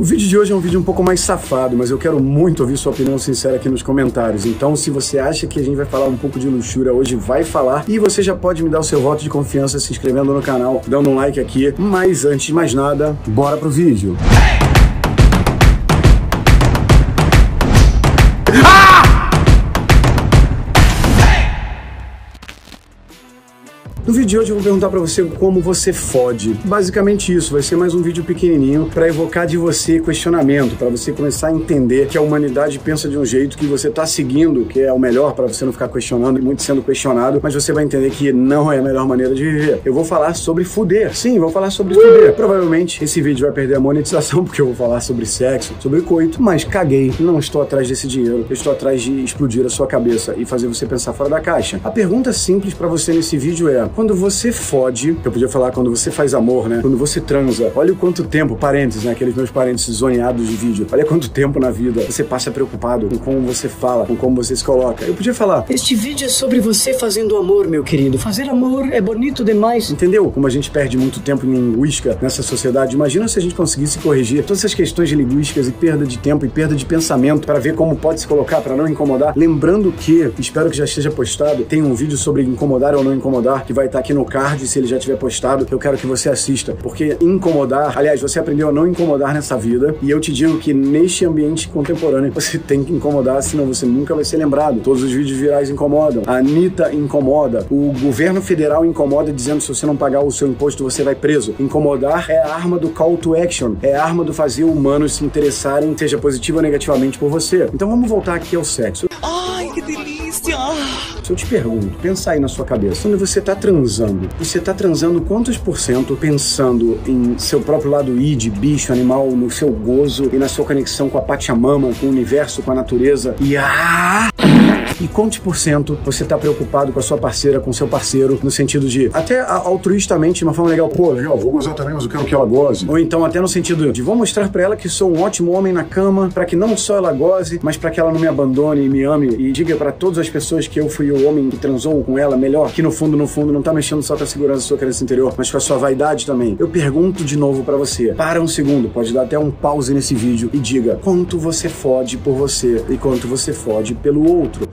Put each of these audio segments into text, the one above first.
O vídeo de hoje é um vídeo um pouco mais safado, mas eu quero muito ouvir sua opinião sincera aqui nos comentários. Então, se você acha que a gente vai falar um pouco de luxúria hoje, vai falar. E você já pode me dar o seu voto de confiança se inscrevendo no canal, dando um like aqui. Mas antes de mais nada, bora pro vídeo. No vídeo de hoje eu vou perguntar para você como você fode. Basicamente isso, vai ser mais um vídeo pequenininho para evocar de você questionamento, para você começar a entender que a humanidade pensa de um jeito que você tá seguindo, que é o melhor para você não ficar questionando e muito sendo questionado, mas você vai entender que não é a melhor maneira de viver. Eu vou falar sobre fuder. Sim, vou falar sobre fuder. Provavelmente esse vídeo vai perder a monetização porque eu vou falar sobre sexo, sobre coito, mas caguei, não estou atrás desse dinheiro. Eu estou atrás de explodir a sua cabeça e fazer você pensar fora da caixa. A pergunta simples para você nesse vídeo é: quando você fode, eu podia falar quando você faz amor, né? Quando você transa, olha o quanto tempo, parênteses, né? Aqueles meus parênteses zoneados de vídeo. Olha quanto tempo na vida você passa preocupado com como você fala, com como você se coloca. Eu podia falar, Este vídeo é sobre você fazendo amor, meu querido. Fazer amor é bonito demais. entendeu? Como a gente perde muito tempo em linguística nessa sociedade. Imagina se a gente conseguisse corrigir todas essas questões de linguísticas e perda de tempo e perda de pensamento para ver como pode se colocar, para não incomodar. Lembrando que, espero que já esteja postado, tem um vídeo sobre incomodar ou não incomodar que vai estar aqui no card, se ele já tiver postado, eu quero que você assista, porque incomodar, aliás, você aprendeu a não incomodar nessa vida, e eu te digo que neste ambiente contemporâneo você tem que incomodar, senão você nunca vai ser lembrado. Todos os vídeos virais incomodam. A Anitta incomoda. O governo federal incomoda dizendo se você não pagar o seu imposto você vai preso. Incomodar é a arma do call to action, é a arma do fazer humanos se interessarem, seja positivo ou negativamente por você. Então vamos voltar aqui ao sexo. Eu te pergunto, pensa aí na sua cabeça, quando você tá transando, você tá transando quantos por cento pensando em seu próprio lado id, bicho, animal, no seu gozo e na sua conexão com a Pachamama, com o universo, com a natureza e ah! E quantos por cento você tá preocupado com a sua parceira, com o seu parceiro, no sentido de, até altruistamente, de uma forma legal, pô, legal, vou gozar também, mas eu quero que ela goze. Ou então até no sentido de, vou mostrar pra ela que sou um ótimo homem na cama, pra que não só ela goze, mas pra que ela não me abandone e me ame e diga pra todas as pessoas que eu fui o homem que transou com ela melhor, que no fundo, no fundo, não tá mexendo só com a segurança da sua crença interior, mas com a sua vaidade também. Eu pergunto de novo pra você, para um segundo, pode dar até um pause nesse vídeo e diga quanto você fode por você e quanto você fode pelo outro.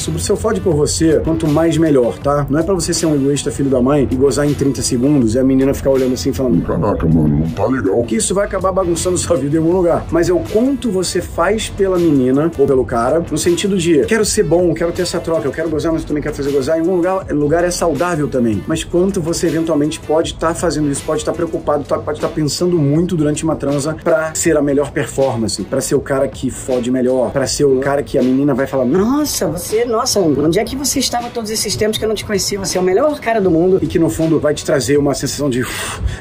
Sobre o seu fode por você, quanto mais melhor, tá? Não é pra você ser um egoísta filho da mãe e gozar em 30 segundos e a menina ficar olhando assim falando, Caraca, mano, não tá legal. que isso vai acabar bagunçando sua vida em algum lugar. Mas é o quanto você faz pela menina ou pelo cara, no sentido de quero ser bom, quero ter essa troca, eu quero gozar, mas eu também quero fazer gozar. Em algum lugar, lugar é saudável também. Mas quanto você eventualmente pode estar fazendo isso, pode estar preocupado, tá- pode estar pensando muito durante uma transa pra ser a melhor performance, pra ser o cara que fode melhor, pra ser o cara que a menina vai falar. Nossa, você, nossa, onde é que você estava todos esses tempos que eu não te conhecia? Você é o melhor cara do mundo. e que no fundo vai te trazer uma sensação de,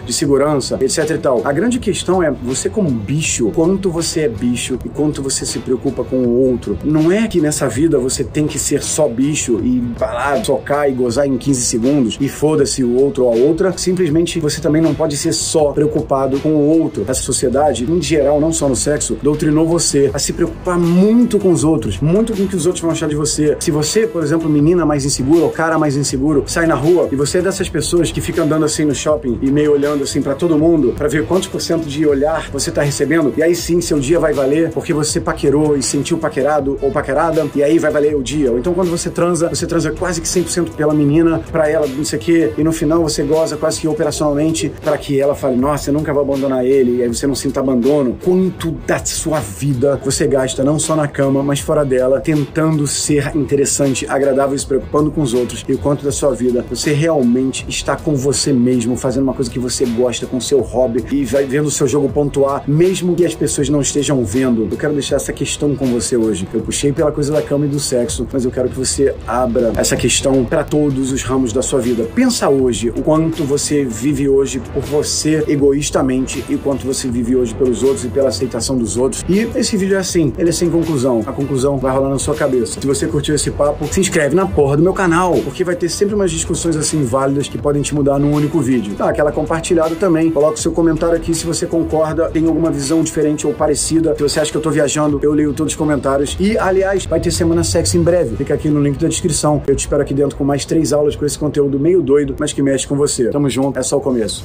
de segurança, etc e tal. A grande questão é você como bicho, quanto você é bicho e quanto você se preocupa com o outro. Não é que nessa vida você tem que ser só bicho e parar, tocar e gozar em 15 segundos e foda-se o outro ou a outra. Simplesmente você também não pode ser só preocupado com o outro. Essa sociedade, em geral, não só no sexo, doutrinou você a se preocupar muito com os outros, muito com o que os outros vão achar de você. Se você, por exemplo, menina mais insegura ou cara mais inseguro, sai na rua e você é dessas pessoas que fica andando assim no shopping e meio olhando assim pra todo mundo pra ver quantos por cento de olhar você tá recebendo, e aí sim seu dia vai valer porque você paquerou e sentiu paquerado ou paquerada, e aí vai valer o dia. Ou então quando você transa, você transa quase que 100% pela menina, pra ela, não sei o quê, e no final você goza quase que operacionalmente pra que ela fale, nossa, eu nunca vou abandonar ele, e aí você não sinta abandono. Quanto da sua vida você gasta, não só na cama, mas fora dela, tentando ser interessante, agradável e se preocupando com os outros, e o quanto da sua vida você realmente está com você mesmo, fazendo uma coisa que você gosta, com seu hobby, e vai vendo o seu jogo pontuar, mesmo que as pessoas não estejam vendo. Eu quero deixar essa questão com você hoje. Eu puxei pela coisa da cama e do sexo, mas eu quero que você abra essa questão para todos os ramos da sua vida. Pensa hoje o quanto você vive hoje por você egoístamente e quanto você vive hoje pelos outros e pela aceitação dos outros. E esse vídeo é assim, ele é sem conclusão. A conclusão vai rolar na sua cabeça. Se você curtiu esse papo, se inscreve na porra do meu canal, porque vai ter sempre umas discussões assim válidas que podem te mudar num único vídeo. Tá, aquela compartilhada também. Coloca o seu comentário aqui se você concorda, tem alguma visão diferente ou parecida. Se você acha que eu tô viajando, eu leio todos os comentários. E, aliás, vai ter Semana Sexy em breve. Fica aqui no link da descrição. Eu te espero aqui dentro com mais três aulas com esse conteúdo meio doido, mas que mexe com você. Tamo junto, é só o começo.